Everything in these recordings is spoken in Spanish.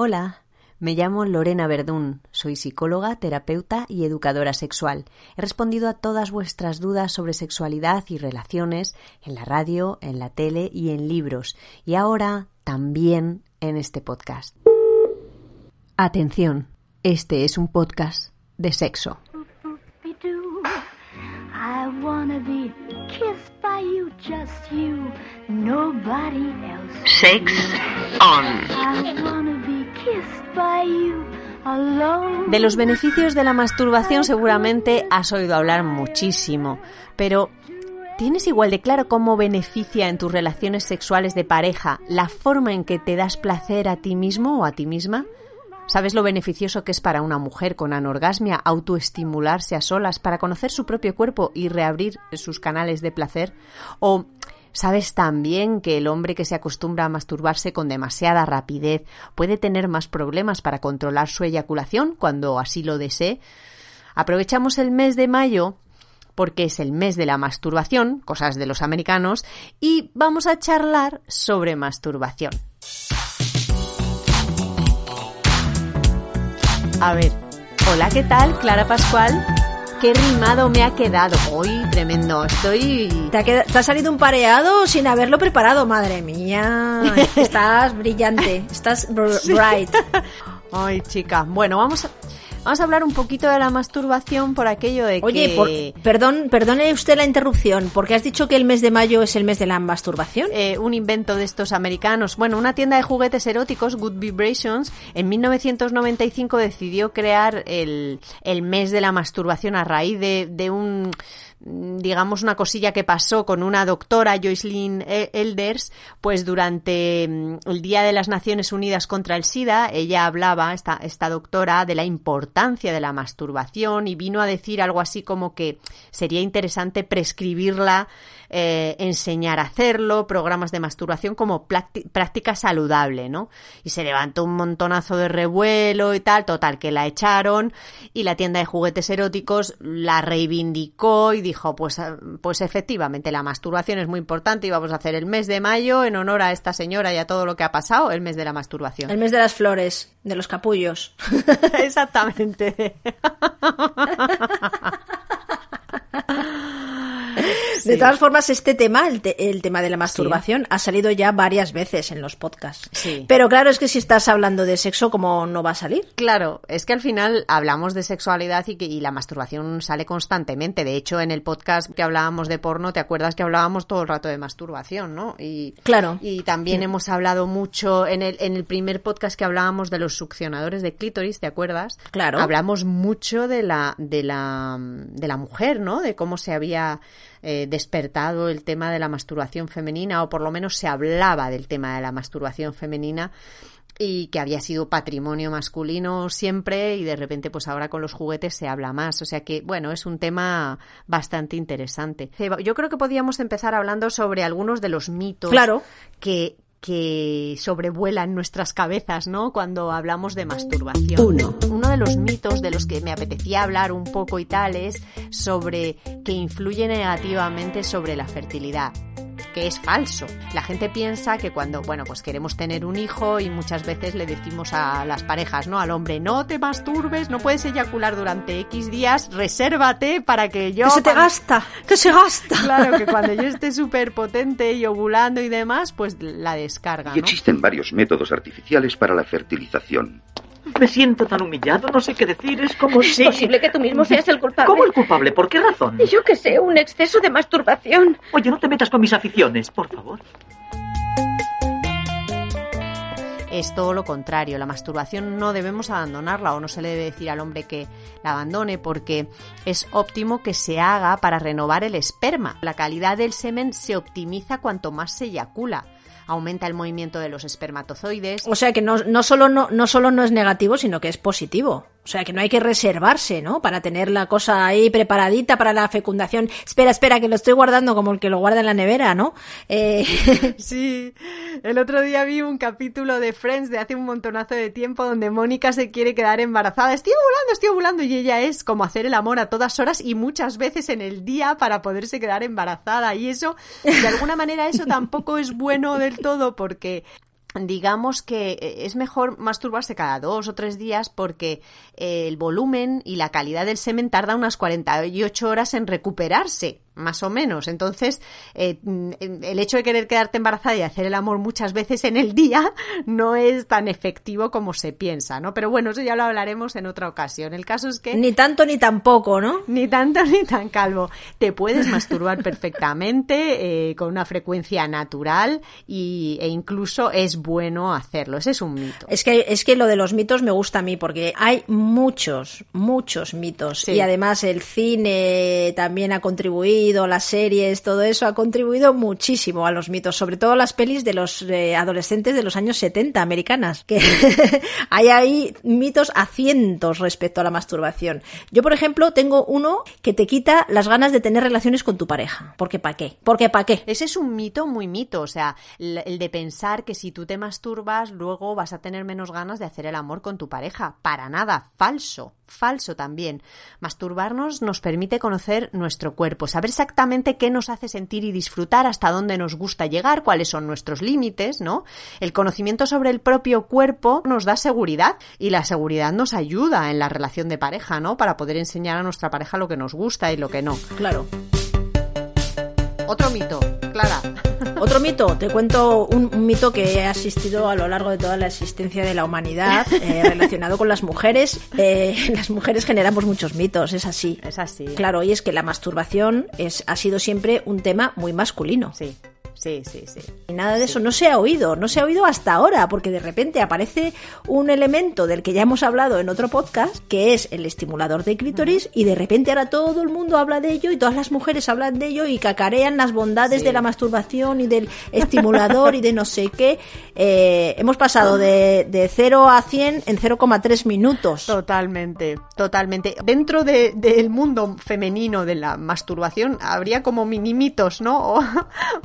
Hola, me llamo Lorena Verdún, soy psicóloga, terapeuta y educadora sexual. He respondido a todas vuestras dudas sobre sexualidad y relaciones en la radio, en la tele y en libros, y ahora también en este podcast. Atención, este es un podcast de sexo. I wanna be kissed by you, just you, nobody else. Sex on. I wanna be kissed by you, alone. De los beneficios de la masturbación seguramente has oído hablar muchísimo, pero ¿tienes igual de claro cómo beneficia en tus relaciones sexuales de pareja la forma en que te das placer a ti mismo o a ti misma? ¿Sabes lo beneficioso que es para una mujer con anorgasmia autoestimularse a solas para conocer su propio cuerpo y reabrir sus canales de placer? ¿O sabes también que el hombre que se acostumbra a masturbarse con demasiada rapidez puede tener más problemas para controlar su eyaculación cuando así lo desee? Aprovechamos el mes de mayo porque es el mes de la masturbación, cosas de los americanos, y vamos a charlar sobre masturbación. A ver, hola, ¿qué tal? Clara Pascual. Qué rimado me ha quedado. Hoy tremendo, estoy... ¿Te ha, queda- te ha salido un pareado sin haberlo preparado, madre mía. Estás brillante, estás br- bright. Ay, chica. Bueno, vamos a, vamos a hablar un poquito de la masturbación por aquello de Oye, que... por- perdón, perdone usted la interrupción, porque has dicho que el mes de mayo es el mes de la masturbación. eh, un invento de estos americanos. Bueno, una tienda de juguetes eróticos, Good Vibrations, en 1995 decidió crear el, el mes de la masturbación a raíz de, de un digamos una cosilla que pasó con una doctora Joycelyn E- Elders pues durante mm, el Día de las Naciones Unidas contra el SIDA ella hablaba esta, esta doctora de la importancia de la masturbación y vino a decir algo así como que sería interesante prescribirla eh, enseñar a hacerlo, programas de masturbación como prácti- práctica saludable, ¿no? Y se levantó un montonazo de revuelo y tal, total, que la echaron y la tienda de juguetes eróticos la reivindicó y dijo, pues, ah, pues efectivamente la masturbación es muy importante y vamos a hacer el mes de mayo en honor a esta señora y a todo lo que ha pasado, el mes de la masturbación. El mes de las flores, de los capullos. Exactamente. De todas formas, este tema, el, te- el tema de la masturbación, ha salido ya varias veces en los podcasts. Sí. Pero claro, es que si estás hablando de sexo, ¿cómo no va a salir? Claro, es que al final hablamos de sexualidad y, que, y la masturbación sale constantemente. De hecho, en el podcast que hablábamos de porno, ¿te acuerdas que hablábamos todo el rato de masturbación, no? Y, Claro. Y también hemos hablado mucho en el, en el primer podcast que hablábamos de los succionadores de clítoris, ¿te acuerdas? Claro. Hablamos mucho de la, de la, de la mujer, ¿no? De cómo se había eh, despertado el tema de la masturbación femenina, o por lo menos se hablaba del tema de la masturbación femenina y que había sido patrimonio masculino siempre y de repente pues ahora con los juguetes se habla más. O sea que bueno, es un tema bastante interesante. Yo creo que podíamos empezar hablando sobre algunos de los mitos Claro. que que sobrevuelan nuestras cabezas, ¿no? Cuando hablamos de masturbación. Uno. Uno de los mitos de los que me apetecía hablar un poco y tal es sobre que influye negativamente sobre la fertilidad que es falso. La gente piensa que cuando, bueno, pues queremos tener un hijo y muchas veces le decimos a las parejas, ¿no? Al hombre, no te masturbes, no puedes eyacular durante X días, resérvate para que yo... que se te cuando- gasta, que se gasta. Claro, que cuando yo esté súper potente y ovulando y demás, pues la descarga, Y existen varios métodos artificiales para la fertilización. Me siento tan humillado, no sé qué decir. Es como Es si... posible que tú mismo seas el culpable. ¿Cómo el culpable? ¿Por qué razón? Yo que sé, un exceso de masturbación. Oye, no te metas con mis aficiones, por favor. es todo lo contrario. La masturbación no debemos abandonarla o no se le debe decir al hombre que la abandone porque es óptimo que se haga para renovar el esperma. La calidad del semen se optimiza cuanto más se eyacula. Aumenta el movimiento de los espermatozoides. O sea que no, no, solo no, no solo no es negativo, sino que es positivo. O sea que no hay que reservarse, ¿no? Para tener la cosa ahí preparadita para la fecundación. Espera, espera, que lo estoy guardando como el que lo guarda en la nevera, ¿no? Eh, Sí, el otro día vi un capítulo de Friends de hace un montonazo de tiempo donde Mónica se quiere quedar embarazada. Estoy ovulando, estoy ovulando y ella es como hacer el amor a todas horas y muchas veces en el día para poderse quedar embarazada. Y eso, de alguna manera, eso tampoco es bueno del todo porque digamos que eh, es mejor masturbarse cada dos o tres días porque eh, el volumen y la calidad del semen tarda unas 48 horas en recuperarse más o menos. Entonces, eh, mm, el hecho de querer quedarte embarazada y hacer el amor muchas veces en el día no es tan efectivo como se piensa, ¿no? Pero bueno, eso ya lo hablaremos en otra ocasión. El caso es que... Ni tanto ni tampoco, ¿no? Ni tanto ni tan calvo. Te puedes masturbar perfectamente eh, con una frecuencia natural y, e incluso es bueno hacerlo. Ese es un mito. Es que, es que lo de los mitos me gusta a mí porque hay muchos, muchos mitos. Sí. Y además el cine también ha contribuido, las series, todo eso ha contribuido muchísimo a los mitos, sobre todo las pelis de los eh, adolescentes de los años 70 americanas, que hay ahí mitos a cientos respecto a la masturbación. Yo, por ejemplo, tengo uno que te quita las ganas de tener relaciones con tu pareja. Porque ¿para qué? Porque ¿para qué? Ese es un mito muy mito, o sea, el el de pensar que si tú te masturbas, luego vas a tener menos ganas de hacer el amor con tu pareja. Para nada, falso, falso también. Masturbarnos nos permite conocer nuestro cuerpo, saber exactamente qué nos hace sentir y disfrutar, hasta dónde nos gusta llegar, cuáles son nuestros límites, ¿no? El conocimiento sobre el propio cuerpo nos da seguridad y la seguridad nos ayuda en la relación de pareja, ¿no? Para poder enseñar a nuestra pareja lo que nos gusta y lo que no. Claro. Otro mito, Clara. Otro mito, te cuento un, un mito que ha existido a lo largo de toda la existencia de la humanidad eh, relacionado con las mujeres. Eh, las mujeres generamos muchos mitos, es así. Es así. Claro, y es que la masturbación es, ha sido siempre un tema muy masculino. Sí, sí, sí, sí. Y nada de eso no se ha oído, no se ha oído hasta ahora, porque de repente aparece un elemento del que ya hemos hablado en otro podcast, que es el estimulador de clítoris, y de repente ahora todo el mundo habla de ello y todas las mujeres hablan de ello y cacarean las bondades Sí. de la masturbación y del estimulador y de no sé qué. Eh, hemos pasado de, de 0 a 100 en 0,3 minutos. Totalmente, totalmente. Dentro de- del mundo femenino de la masturbación habría como mini mitos, ¿no? O,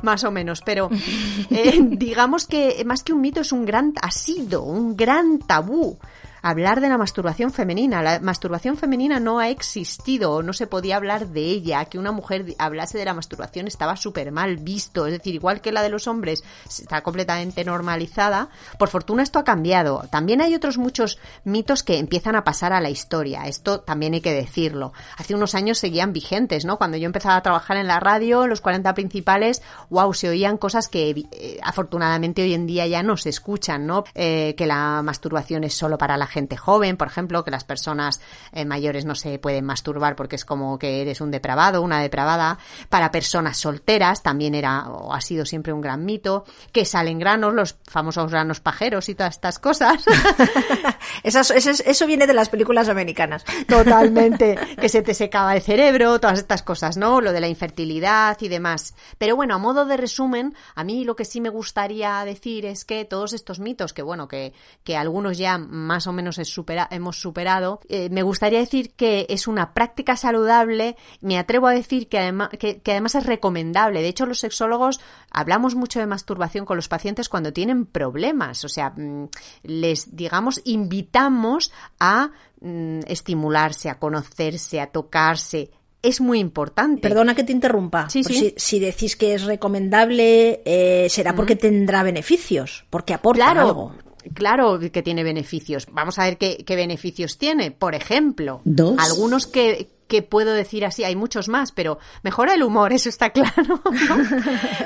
más o menos, pero eh, digamos que más que un mito es un gran, ha sido un gran tabú. Hablar de la masturbación femenina. La masturbación femenina no ha existido, no se podía hablar de ella. Que una mujer hablase de la masturbación estaba súper mal visto. Es decir, igual que la de los hombres está completamente normalizada. Por fortuna esto ha cambiado. También hay otros muchos mitos que empiezan a pasar a la historia. Esto también hay que decirlo. Hace unos años seguían vigentes, ¿no? Cuando yo empezaba a trabajar en la radio, los 40 principales, wow, se oían cosas que eh, afortunadamente hoy en día ya no se escuchan, ¿no? Eh, que la masturbación es solo para la gente joven, por ejemplo, que las personas eh, mayores no se pueden masturbar porque es como que eres un depravado, una depravada. Para personas solteras también era o ha sido siempre un gran mito. Que salen granos, los famosos granos pajeros y todas estas cosas. Eso viene de las películas americanas. Totalmente. que se te secaba el cerebro, todas estas cosas, ¿no? Lo de la infertilidad y demás. Pero bueno, a modo de resumen, a mí lo que sí me gustaría decir es que todos estos mitos, que bueno, que, que algunos ya más o menos es supera- hemos superado, eh, me gustaría decir que es una práctica saludable, me atrevo a decir que, además que, que además es recomendable. De hecho, los sexólogos hablamos mucho de masturbación con los pacientes cuando tienen problemas, o sea, mm, les, digamos, invitamos a mm, estimularse, a conocerse, a tocarse. Es muy importante. Perdona que te interrumpa. Sí, sí. Si, si decís que es recomendable, eh, será porque tendrá beneficios, porque aporta Claro, algo. Claro que tiene beneficios. Vamos a ver qué, qué beneficios tiene. Por ejemplo, Dos. algunos que, que puedo decir así, hay muchos más, pero mejora el humor, eso está claro.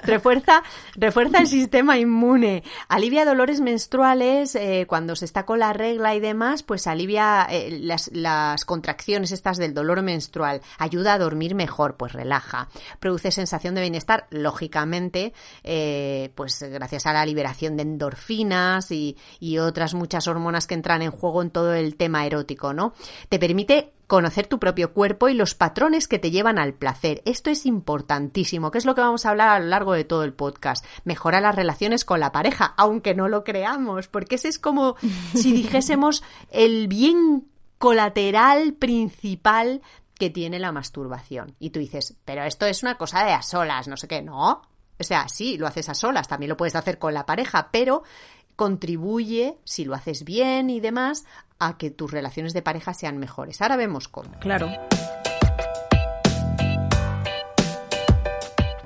refuerza, refuerza el sistema inmune, alivia dolores menstruales eh, cuando se está con la regla y demás, pues alivia eh, las, las contracciones estas del dolor menstrual, ayuda a dormir mejor, pues relaja, produce sensación de bienestar, lógicamente, eh, pues gracias a la liberación de endorfinas y, y otras muchas hormonas que entran en juego en todo el tema erótico, ¿no? Te permite conocer tu propio cuerpo y los patrones que te llevan al placer. Esto es importantísimo, que es lo que vamos a hablar a lo largo de todo el podcast. Mejora las relaciones con la pareja, aunque no lo creamos, porque ese es como si dijésemos el bien colateral principal que tiene la masturbación. Y tú dices, pero esto es una cosa de a solas, no sé qué, no. O sea, sí, lo haces a solas, también lo puedes hacer con la pareja, pero contribuye, si lo haces bien y demás, a que tus relaciones de pareja sean mejores. Ahora vemos cómo. Claro.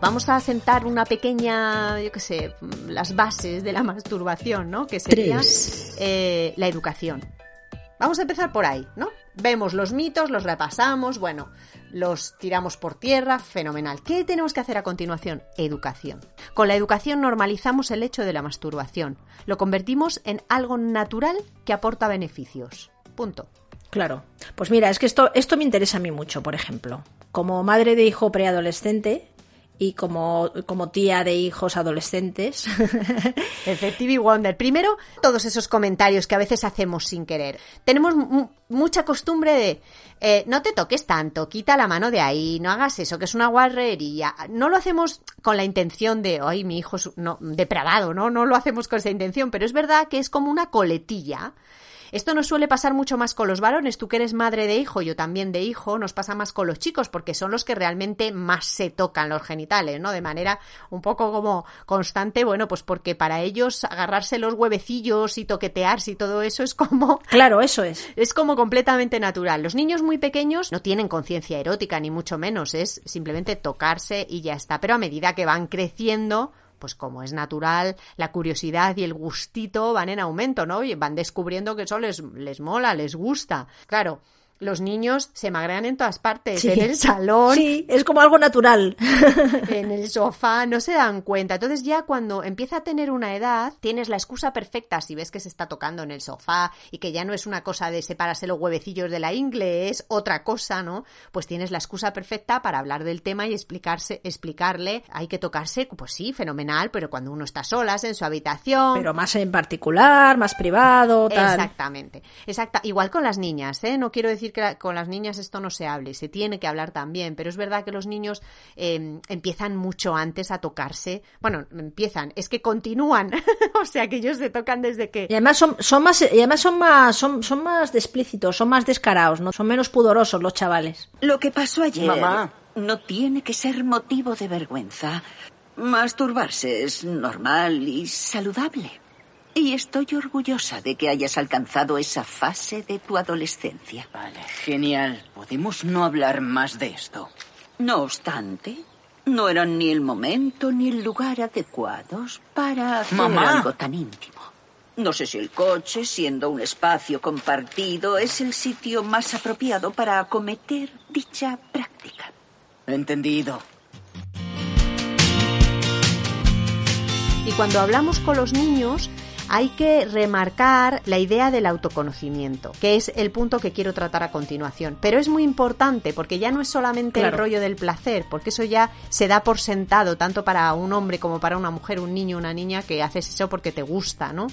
vamos a sentar una pequeña, yo qué sé, las bases de la masturbación, ¿no? Que sería eh, la educación. Vamos a empezar por ahí, ¿no? Vemos los mitos, los repasamos, bueno, los tiramos por tierra, fenomenal. ¿Qué tenemos que hacer a continuación? Educación. Con la educación normalizamos el hecho de la masturbación. Lo convertimos en algo natural que aporta beneficios. Punto. Claro. Pues mira, es que esto, esto me interesa a mí mucho, por ejemplo. Como madre de hijo preadolescente y como, como tía de hijos adolescentes. Effective Wonder. Primero, todos esos comentarios que a veces hacemos sin querer. Tenemos mu- mucha costumbre de eh, no te toques tanto, quita la mano de ahí, no hagas eso, que es una guarrería. No lo hacemos con la intención de, ay, mi hijo no, depravado, ¿no? No lo hacemos con esa intención, pero es verdad que es como una coletilla. Esto nos suele pasar mucho más con los varones. Tú que eres madre de hijo, yo también de hijo, nos pasa más con los chicos porque son los que realmente más se tocan los genitales, ¿no? De manera un poco como constante, bueno, pues porque para ellos agarrarse los huevecillos y toquetearse y todo eso es como Claro, eso es. es como completamente natural. Los niños muy pequeños no tienen conciencia erótica, ni mucho menos, es simplemente tocarse y ya está. Pero a medida que van creciendo, pues como es natural, la curiosidad y el gustito van en aumento, ¿no? Y van descubriendo que eso les, les mola, les gusta. Claro, los niños se magrean en todas partes, Sí. en el salón, Sí, es como algo natural. en el sofá, no se dan cuenta. Entonces ya cuando empieza a tener una edad, tienes la excusa perfecta si ves que se está tocando en el sofá y que ya no es una cosa de separarse los huevecillos de la ingle, es otra cosa, ¿no? Pues tienes la excusa perfecta para hablar del tema y explicarse, explicarle, hay que tocarse, pues sí, fenomenal, pero cuando uno está solas en su habitación, Pero más en particular, más privado, tal. Exactamente. Exacta. Igual con las niñas, ¿eh? No quiero decir que la- con las niñas esto no se hable, se tiene que hablar también, pero es verdad que los niños eh, empiezan mucho antes a tocarse. Bueno, empiezan, es que continúan. o sea que ellos se tocan desde que. Y además son, son más, y además son más, son, son más explícitos, son más descarados, ¿no? Son menos pudorosos los chavales. Lo que pasó ayer Mamá. no tiene que ser motivo de vergüenza. Masturbarse es normal y saludable. Y estoy orgullosa de que hayas alcanzado esa fase de tu adolescencia. Vale, genial. ¿Podemos no hablar más de esto? No obstante, no eran ni el momento ni el lugar adecuados para hacer Mamá. algo tan íntimo. No sé si el coche, siendo un espacio compartido, es el sitio más apropiado para acometer dicha práctica. Entendido. Y cuando hablamos con los niños, hay que remarcar la idea del autoconocimiento, que es el punto que quiero tratar a continuación. Pero es muy importante porque ya no es solamente el rollo del placer, porque eso ya se da por sentado tanto para un hombre como para una mujer, un niño, una niña, que haces eso porque te gusta, ¿no?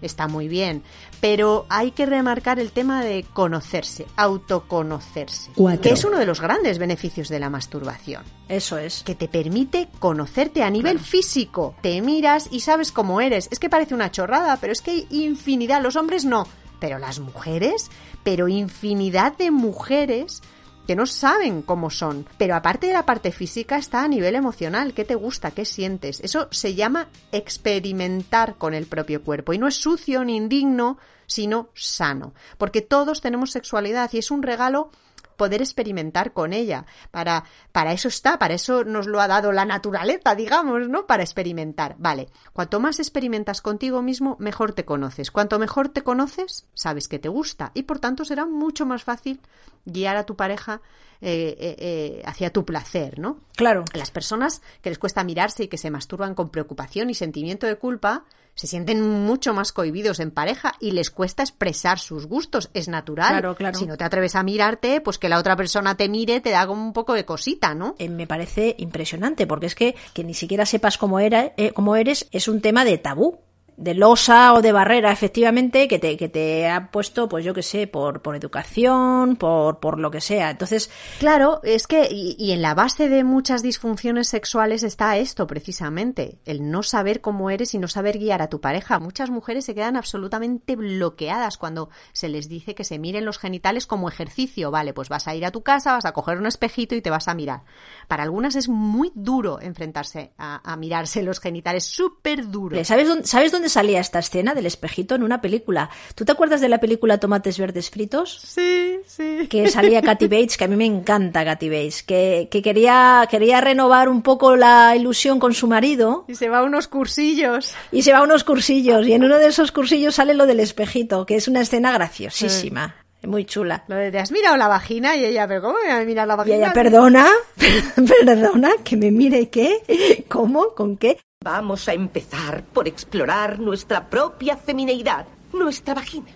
Está muy bien, pero hay que remarcar el tema de conocerse, autoconocerse, que es uno de los grandes beneficios de la masturbación Eso es. que te permite conocerte a nivel físico. Te miras y sabes cómo eres. Es que parece una chorrada, pero es que hay infinidad. Los hombres no, pero las mujeres, pero infinidad de mujeres que no saben cómo son. Pero aparte de la parte física está a nivel emocional. ¿Qué te gusta? ¿Qué sientes? Eso se llama experimentar con el propio cuerpo. Y no es sucio ni indigno, sino sano. Porque todos tenemos sexualidad y es un regalo poder experimentar con ella. Para, para eso está, para eso nos lo ha dado la naturaleza, digamos, ¿no? Para experimentar. Vale, cuanto más experimentas contigo mismo, mejor te conoces. Cuanto mejor te conoces, sabes que te gusta y por tanto será mucho más fácil guiar a tu pareja eh, eh, eh, hacia tu placer, ¿no? Claro. Las personas que les cuesta mirarse y que se masturban con preocupación y sentimiento de culpa se sienten mucho más cohibidos en pareja y les cuesta expresar sus gustos. Es natural. Claro, claro. Si no te atreves a mirarte, pues que la otra persona te mire te da como un poco de cosita, ¿no? Eh, me parece impresionante, porque es que que ni siquiera sepas cómo, era, cómo eres es un tema de tabú. De losa o de barrera, efectivamente, que te, que te ha puesto, pues yo qué sé, por, por educación, por, por lo que sea. Entonces, Claro, es que, y, y en la base de muchas disfunciones sexuales está esto, precisamente, el no saber cómo eres y no saber guiar a tu pareja. Muchas mujeres se quedan absolutamente bloqueadas cuando se les dice que se miren los genitales como ejercicio. Vale, pues vas a ir a tu casa, vas a coger un espejito y te vas a mirar. Para algunas es muy duro enfrentarse a, a mirarse los genitales, súper duro. ¿sabes dónde, ¿sabes dónde dónde salía esta escena del espejito? En una película. ¿Tú te acuerdas de la película Tomates Verdes Fritos? Sí, sí. Que salía Katy Bates, que a mí me encanta Katy Bates, que, que quería, quería renovar un poco la ilusión con su marido. Y se va a unos cursillos. Y se va a unos cursillos. Y en uno de esos cursillos sale lo del espejito, que es una escena graciosísima. Muy chula. Lo de, ¿te has mirado la vagina? Y ella, ¿pero cómo me voy a mirar la Y vagina? ella, perdona, perdona, que me mire qué, cómo, con qué. Vamos a empezar por explorar nuestra propia femineidad, nuestra vagina.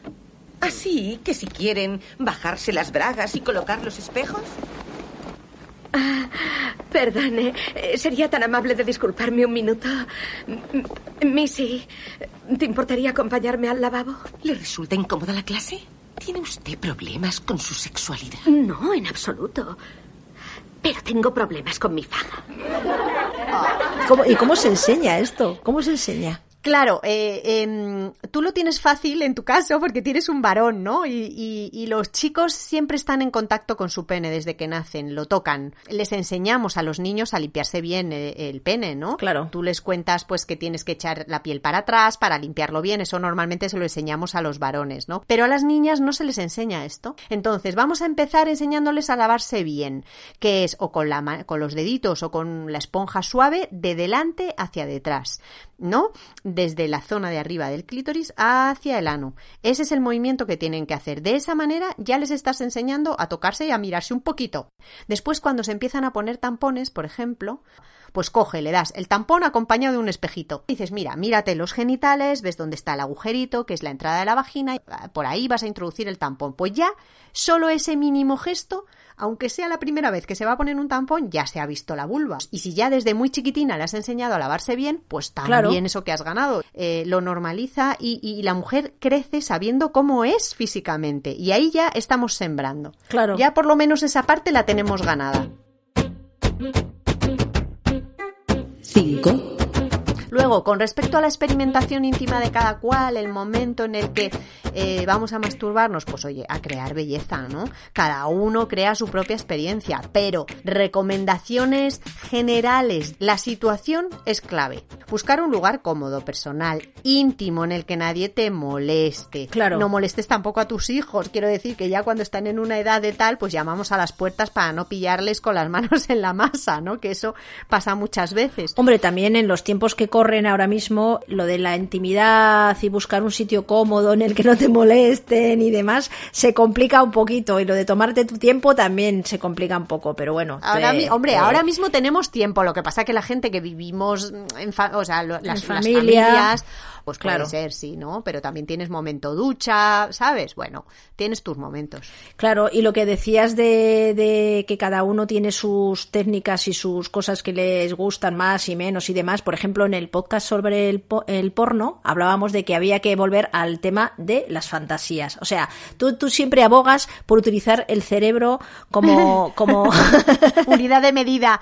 Así que si quieren bajarse las bragas y colocar los espejos. Ah, perdone, eh, ¿sería tan amable de disculparme un minuto? Missy, ¿te importaría acompañarme al lavabo? ¿Le resulta incómoda la clase? ¿Tiene usted problemas con su sexualidad? No, en absoluto. Pero tengo problemas con mi faja. ¿Cómo- ¿Y cómo se enseña esto? ¿Cómo se enseña? Claro, eh, em, tú lo tienes fácil en tu caso porque tienes un varón, ¿no? Y, y- y los chicos siempre están en contacto con su pene desde que nacen, lo tocan. Les enseñamos a los niños a limpiarse bien eh, el, pene, ¿no? Claro. Tú les cuentas pues que tienes que echar la piel para atrás para limpiarlo bien, eso normalmente se lo enseñamos a los varones, ¿no? Pero a las niñas no se les enseña esto. Entonces, vamos a empezar enseñándoles a lavarse bien, que es o con, la, con los deditos o con la esponja suave de delante hacia detrás, ¿no? Desde la zona de arriba del clítoris hacia el ano. Ese es el movimiento que tienen que hacer. De esa manera ya les estás enseñando a tocarse y a mirarse un poquito. Después, cuando se empiezan a poner tampones, por ejemplo, pues coge, le das el tampón acompañado de un espejito. Dices, mira, mírate los genitales, ves dónde está el agujerito, que es la entrada de la vagina, ah, por ahí vas a introducir el tampón. Pues ya, solo ese mínimo gesto, aunque sea la primera vez que se va a poner un tampón, ya se ha visto la vulva. Y si ya desde muy chiquitina le has enseñado a lavarse bien, pues también Claro. eso que has ganado. Eh, lo normaliza y, y la mujer crece sabiendo cómo es físicamente. Y ahí ya estamos sembrando. Claro. Ya por lo menos esa parte la tenemos ganada. 5, Luego, con respecto a la experimentación íntima de cada cual, el momento en el que eh, vamos a masturbarnos, pues oye, a crear belleza, ¿no? Cada uno crea su propia experiencia, pero recomendaciones generales. La situación es clave. Buscar un lugar cómodo, personal, íntimo, en el que nadie te moleste. Claro. No molestes tampoco a tus hijos. Quiero decir que ya cuando están en una edad de tal, pues llamamos a las puertas para no pillarles con las manos en la masa, ¿no? Que eso pasa muchas veces. Hombre, también en los tiempos que corren ahora mismo, lo de la intimidad y buscar un sitio cómodo en el que no te molesten y demás, se complica un poquito. Y lo de tomarte tu tiempo también se complica un poco, pero bueno. Ahora, hombre, ahora mismo tenemos tiempo. Lo que pasa que la gente que vivimos en, fa- o sea, lo- las, las familia, familias, pues claro. puede ser, sí, ¿no? Pero también tienes momento ducha, ¿sabes? Bueno, tienes tus momentos. Claro, y lo que decías de, de que cada uno tiene sus técnicas y sus cosas que les gustan más y menos y demás. Por ejemplo, en el podcast sobre el, po- el porno hablábamos de que había que volver al tema de las fantasías. O sea, tú, tú siempre abogas por utilizar el cerebro como, como Unidad de medida.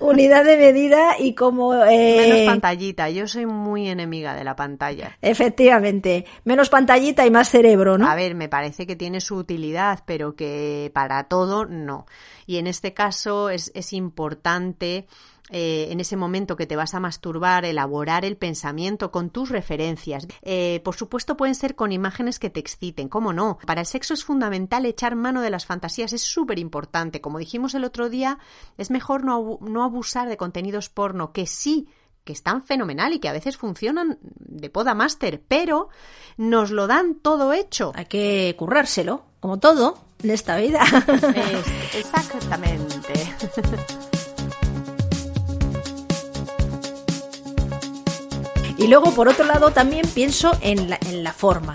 unidad de medida y como... eh, Menos pantallita. Yo soy muy enemiga de la pantalla. Efectivamente, menos pantallita y más cerebro, ¿no? A ver, me parece que tiene su utilidad, pero que para todo no. Y en este caso es, es importante eh, en ese momento que te vas a masturbar, elaborar el pensamiento con tus referencias. Eh, por supuesto, pueden ser con imágenes que te exciten, ¿cómo no? Para el sexo es fundamental echar mano de las fantasías, es súper importante. Como dijimos el otro día, es mejor no, no abusar de contenidos porno, que sí que están fenomenal y que a veces funcionan de poda máster, pero nos lo dan todo hecho. Hay que currárselo, como todo en esta vida. Es- exactamente. Y luego, por otro lado, también pienso en la, en la forma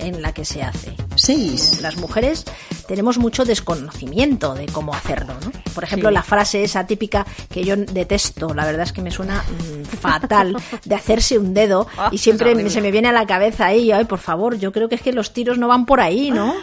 en la que se hace. 6, Las mujeres tenemos mucho desconocimiento de cómo hacerlo, ¿no? Por ejemplo, Sí. la frase esa típica que yo detesto, la verdad es que me suena mm, fatal, de hacerse un dedo Ah, y siempre se me viene a la cabeza ahí, ay, por favor, yo creo que es que los tiros no van por ahí, ¿no?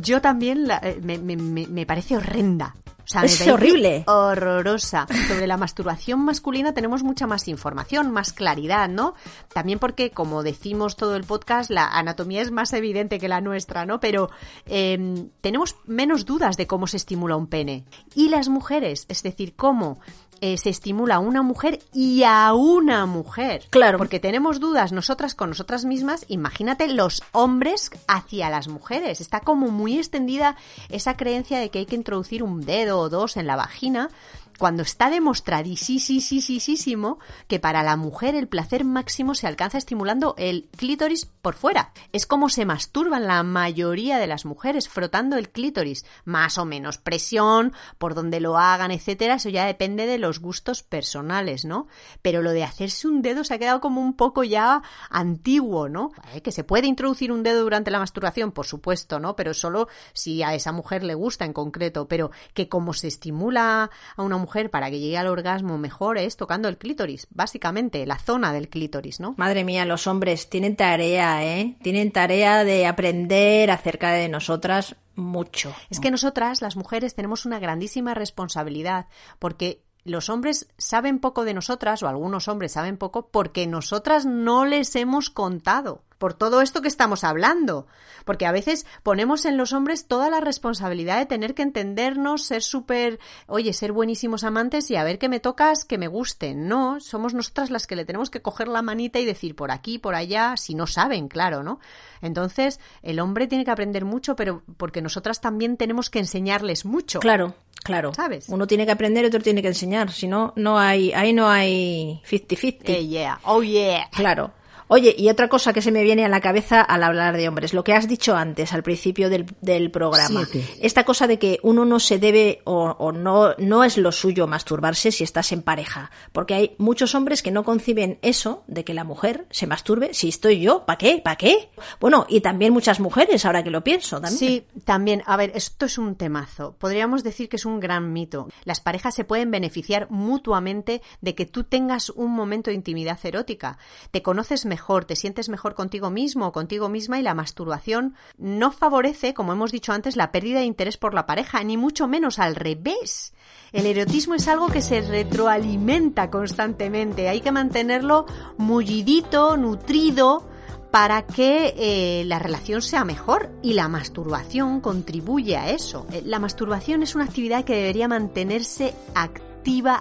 Yo también la- eh, me- me- me parece horrenda. O sea, me Es horrible. Horrorosa. Sobre la masturbación masculina tenemos mucha más información, más claridad, ¿no? También porque, como decimos todo el podcast, la anatomía es más evidente que la nuestra, ¿no? Pero eh, tenemos menos dudas de cómo se estimula un pene. Y las mujeres, es decir, cómo eh, se estimula a una mujer y a una mujer. Claro. Porque tenemos dudas nosotras con nosotras mismas. Imagínate los hombres hacia las mujeres. Está como muy extendida esa creencia de que hay que introducir un dedo o dos en la vagina cuando está demostradísimo que para la mujer el placer máximo se alcanza estimulando el clítoris por fuera. Es como se masturban la mayoría de las mujeres, frotando el clítoris. Más o menos presión, por donde lo hagan, etcétera, eso ya depende de los gustos personales, ¿no? Pero lo de hacerse un dedo se ha quedado como un poco ya antiguo, ¿no? Eh, Que se puede introducir un dedo durante la masturbación, por supuesto, ¿no? Pero solo si a esa mujer le gusta en concreto, pero que como se estimula a una mujer para que llegue al orgasmo mejor es tocando el clítoris, básicamente, la zona del clítoris, ¿no? Madre mía, los hombres tienen tarea, ¿eh? Tienen tarea de aprender acerca de nosotras mucho. Es que nosotras, las mujeres, tenemos una grandísima responsabilidad porque los hombres saben poco de nosotras, o algunos hombres saben poco, porque nosotras no les hemos contado. Por todo esto que estamos hablando. Porque a veces ponemos en los hombres toda la responsabilidad de tener que entendernos, ser súper, oye, ser buenísimos amantes y a ver qué me tocas, que me gusten. No, somos nosotras las que le tenemos que coger la manita y decir por aquí, por allá, si no saben, claro, ¿no? Entonces, el hombre tiene que aprender mucho, pero porque nosotras también tenemos que enseñarles mucho. Claro, claro. ¿Sabes? Uno tiene que aprender y otro tiene que enseñar. Si no, no hay, ahí no hay 50-50. Eh, yeah. Oh, yeah. Claro. Oye, y otra cosa que se me viene a la cabeza al hablar de hombres, lo que has dicho antes, al principio del, del programa, esta cosa de que uno no se debe o, o no, no es lo suyo masturbarse si estás en pareja, porque hay muchos hombres que no conciben eso de que la mujer se masturbe si estoy yo, ¿para qué? ¿Para qué? Bueno, y también muchas mujeres, ahora que lo pienso, también. Sí, también. A ver, esto es un temazo. Podríamos decir que es un gran mito. Las parejas se pueden beneficiar mutuamente de que tú tengas un momento de intimidad erótica. Te conoces mejor, te sientes mejor contigo mismo o contigo misma y la masturbación no favorece, como hemos dicho antes, la pérdida de interés por la pareja, ni mucho menos al revés. El erotismo es algo que se retroalimenta constantemente. Hay que mantenerlo mullidito, nutrido, para que eh, la relación sea mejor y la masturbación contribuye a eso. Eh, La masturbación es una actividad que debería mantenerse activa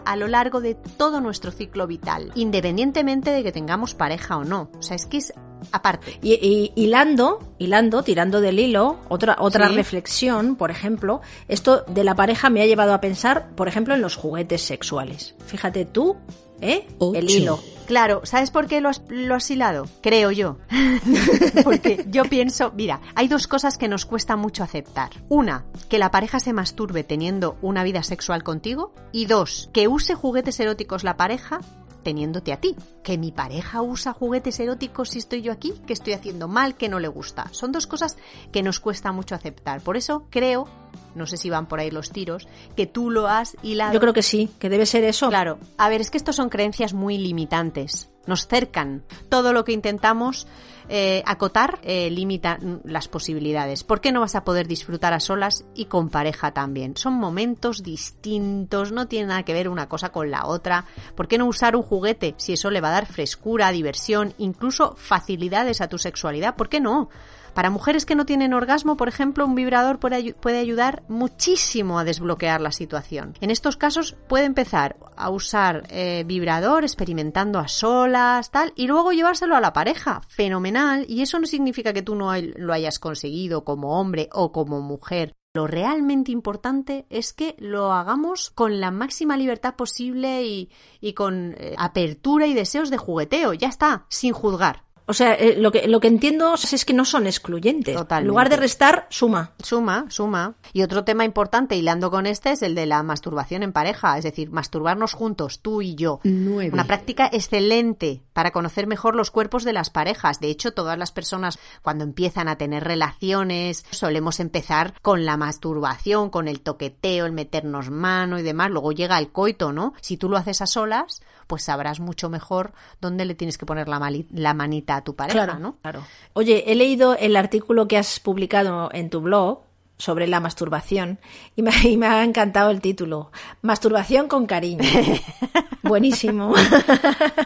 a lo largo de todo nuestro ciclo vital, independientemente de que tengamos pareja o no. O sea, es que es aparte. Y, y- hilando, hilando, tirando del hilo, otra, otra Sí. reflexión, por ejemplo, esto de la pareja me ha llevado a pensar, por ejemplo, en los juguetes sexuales. Fíjate tú, ¿eh? El hilo. Claro, ¿sabes por qué lo has, lo has hilado? Creo yo. Porque yo pienso, mira, hay dos cosas que nos cuesta mucho aceptar. Una, que la pareja se masturbe teniendo una vida sexual contigo. Y dos, que use juguetes eróticos la pareja teniéndote a ti. Que mi pareja usa juguetes eróticos si estoy yo aquí, que estoy haciendo mal, que no le gusta. Son dos cosas que nos cuesta mucho aceptar. Por eso creo, no sé si van por ahí los tiros, que tú lo has hilado. Yo creo que sí, que debe ser eso. Claro, a ver, es que estos son creencias muy limitantes. Nos cercan. Todo lo que intentamos eh, acotar eh, limita las posibilidades. ¿Por qué no vas a poder disfrutar a solas y con pareja también? Son momentos distintos, no tiene nada que ver una cosa con la otra. ¿Por qué no usar un juguete si eso le va a dar frescura, diversión, incluso facilidades a tu sexualidad? ¿Por qué no? Para mujeres que no tienen orgasmo, por ejemplo, un vibrador puede, ayu- puede ayudar muchísimo a desbloquear la situación. En estos casos puede empezar a usar eh, vibrador experimentando a solas, tal, y luego llevárselo a la pareja. Fenomenal. Y eso no significa que tú no lo hayas conseguido como hombre o como mujer. Lo realmente importante es que lo hagamos con la máxima libertad posible y, y con eh, apertura y deseos de jugueteo. Ya está, sin juzgar. O sea, eh, lo, que, lo que entiendo es que no son excluyentes. Totalmente. En lugar de restar, suma. Suma, suma. Y otro tema importante, hilando con este, es el de la masturbación en pareja, es decir, masturbarnos juntos, tú y yo. Nueve. Una práctica excelente para conocer mejor los cuerpos de las parejas. De hecho, todas las personas cuando empiezan a tener relaciones solemos empezar con la masturbación, con el toqueteo, el meternos mano y demás. Luego llega el coito, ¿no? Si tú lo haces a solas, pues sabrás mucho mejor dónde le tienes que poner la, mali- la manita a tu pareja, Claro, ¿no? claro. Oye, he leído el artículo que has publicado en tu blog sobre la masturbación y me, y me ha encantado el título. Masturbación con cariño. Buenísimo.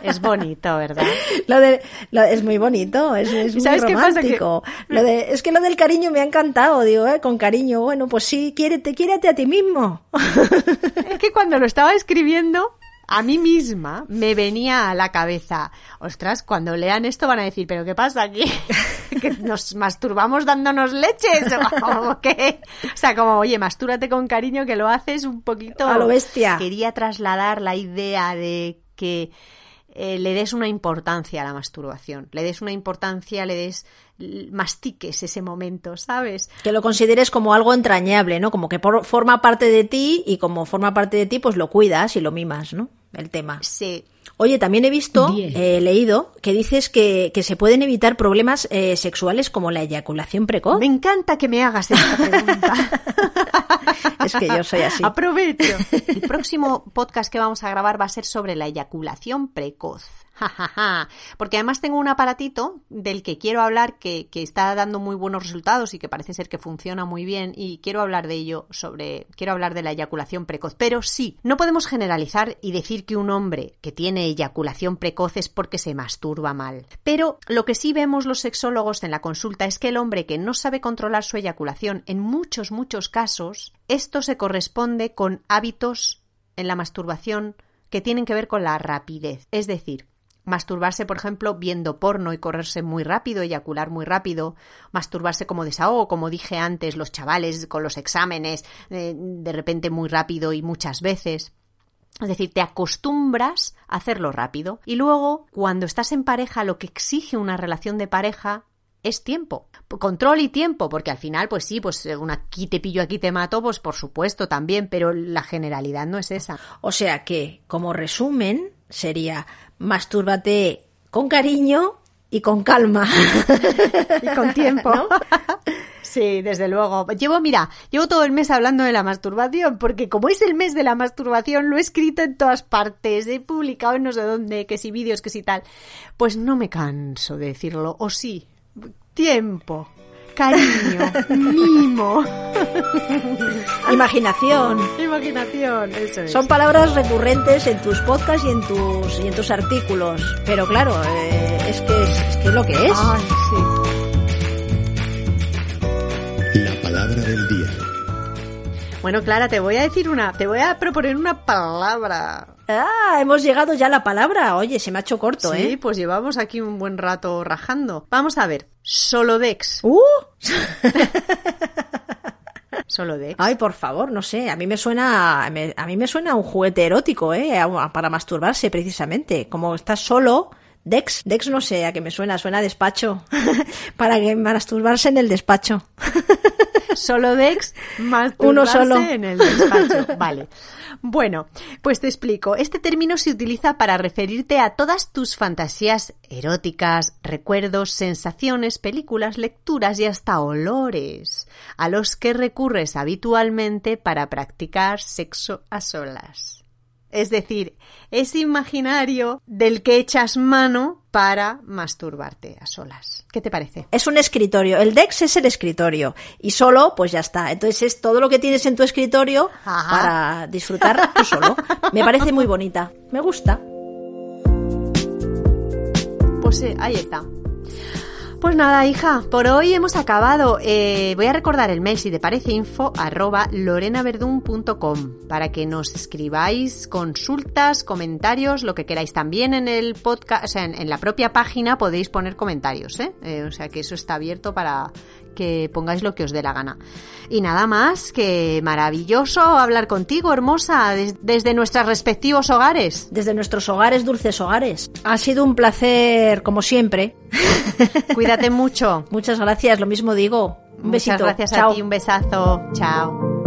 Es bonito, ¿verdad? Lo de, lo- es muy bonito, es, es muy ¿Sabes qué pasa? Que- romántico. Lo de, es que lo del cariño me ha encantado, digo, ¿eh? con cariño. Bueno, pues sí, quiérete, quiérete a ti mismo. Es que cuando lo estaba escribiendo a mí misma me venía a la cabeza, ostras, cuando lean esto van a decir, pero ¿qué pasa aquí? que nos masturbamos dándonos leches o que, o sea, como, oye, mastúrate con cariño que lo haces un poquito A lo bestia. Quería trasladar la idea de que eh, le des una importancia a la masturbación, le des una importancia, le des mastiques ese momento, ¿sabes? Que lo consideres como algo entrañable, ¿no? Como que por- forma parte de ti y como forma parte de ti, pues lo cuidas y lo mimas, ¿no? El tema. Sí. Oye, también he visto, Diez. he leído, que dices que, que se pueden evitar problemas eh, sexuales como la eyaculación precoz. Me encanta que me hagas esta pregunta. Es que yo soy así. Aprovecho. El próximo podcast que vamos a grabar va a ser sobre la eyaculación precoz. Porque además tengo un aparatito del que quiero hablar que, que está dando muy buenos resultados y que parece ser que funciona muy bien y quiero hablar de ello sobre, quiero hablar de la eyaculación precoz. Pero sí, no podemos generalizar y decir que un hombre que tiene eyaculación precoz es porque se masturba mal. Pero lo que sí vemos los sexólogos en la consulta es que el hombre que no sabe controlar su eyaculación, en muchos, muchos casos, esto se corresponde con hábitos en la masturbación que tienen que ver con la rapidez. Es decir, masturbarse, por ejemplo, viendo porno y correrse muy rápido, eyacular muy rápido, masturbarse como desahogo, como dije antes, los chavales con los exámenes, eh, de repente muy rápido y muchas veces. Es decir, te acostumbras a hacerlo rápido. Y luego, cuando estás en pareja, lo que exige una relación de pareja es tiempo. Control y tiempo, porque al final, pues sí, pues un aquí te pillo, aquí te mato, pues por supuesto también, pero la generalidad no es esa. O sea que, como resumen, sería mastúrbate con cariño y con calma. y con tiempo. Sí, desde luego. Llevo, mira, llevo todo el mes hablando de la masturbación, porque como es el mes de la masturbación, lo he escrito en todas partes, he publicado en no sé dónde, que si vídeos, que si tal. Pues no me canso de decirlo, o sí, tiempo, cariño, mimo, Imaginación. imaginación, eso es. Son palabras recurrentes en tus podcasts y en tus, y en tus artículos. Pero claro, eh, es, que es, es que es lo que es. Ay, sí. La palabra del día. Bueno, Clara, te voy a decir una, te voy a proponer una palabra. Ah, hemos llegado ya a la palabra. Oye, se me ha hecho corto, Sí, ¿eh? pues llevamos aquí un buen rato rajando. Vamos a ver, Solodex. ¡Uh! Solodex. Ay, por favor, no sé. A mí me suena, a mí me suena un juguete erótico, ¿eh? Para masturbarse, precisamente. Como estás solo, Dex, Dex no sé a qué me suena, suena a despacho. para que masturbarse en el despacho. Solodex, más Uno solo. en el despacho. Vale. Bueno, pues te explico. Este término se utiliza para referirte a todas tus fantasías eróticas, recuerdos, sensaciones, películas, lecturas y hasta olores, a los que recurres habitualmente para practicar sexo a solas. Es decir, ese imaginario del que echas mano para masturbarte a solas. ¿Qué te parece? Es un escritorio. El Dex es el escritorio. Y solo, pues ya está. Entonces es todo lo que tienes en tu escritorio Ajá. para disfrutar tú solo. Me parece muy bonita. Me gusta. Pues eh, ahí está. Pues nada, hija, por hoy hemos acabado. Eh, voy a recordar el mail, si te parece, info arroba lorenaverdun.com para que nos escribáis consultas, comentarios, lo que queráis. También en el podcast, o sea, en, la propia página podéis poner comentarios, ¿eh? Eh, O sea, que eso está abierto para que pongáis lo que os dé la gana. Y nada más, que maravilloso hablar contigo, hermosa, des- desde nuestros respectivos hogares. Desde nuestros hogares, dulces hogares. Ha sido un placer, como siempre. Cuídate mucho. Muchas gracias, lo mismo digo. Un Muchas besito. gracias Chao. a ti, un besazo. Chao.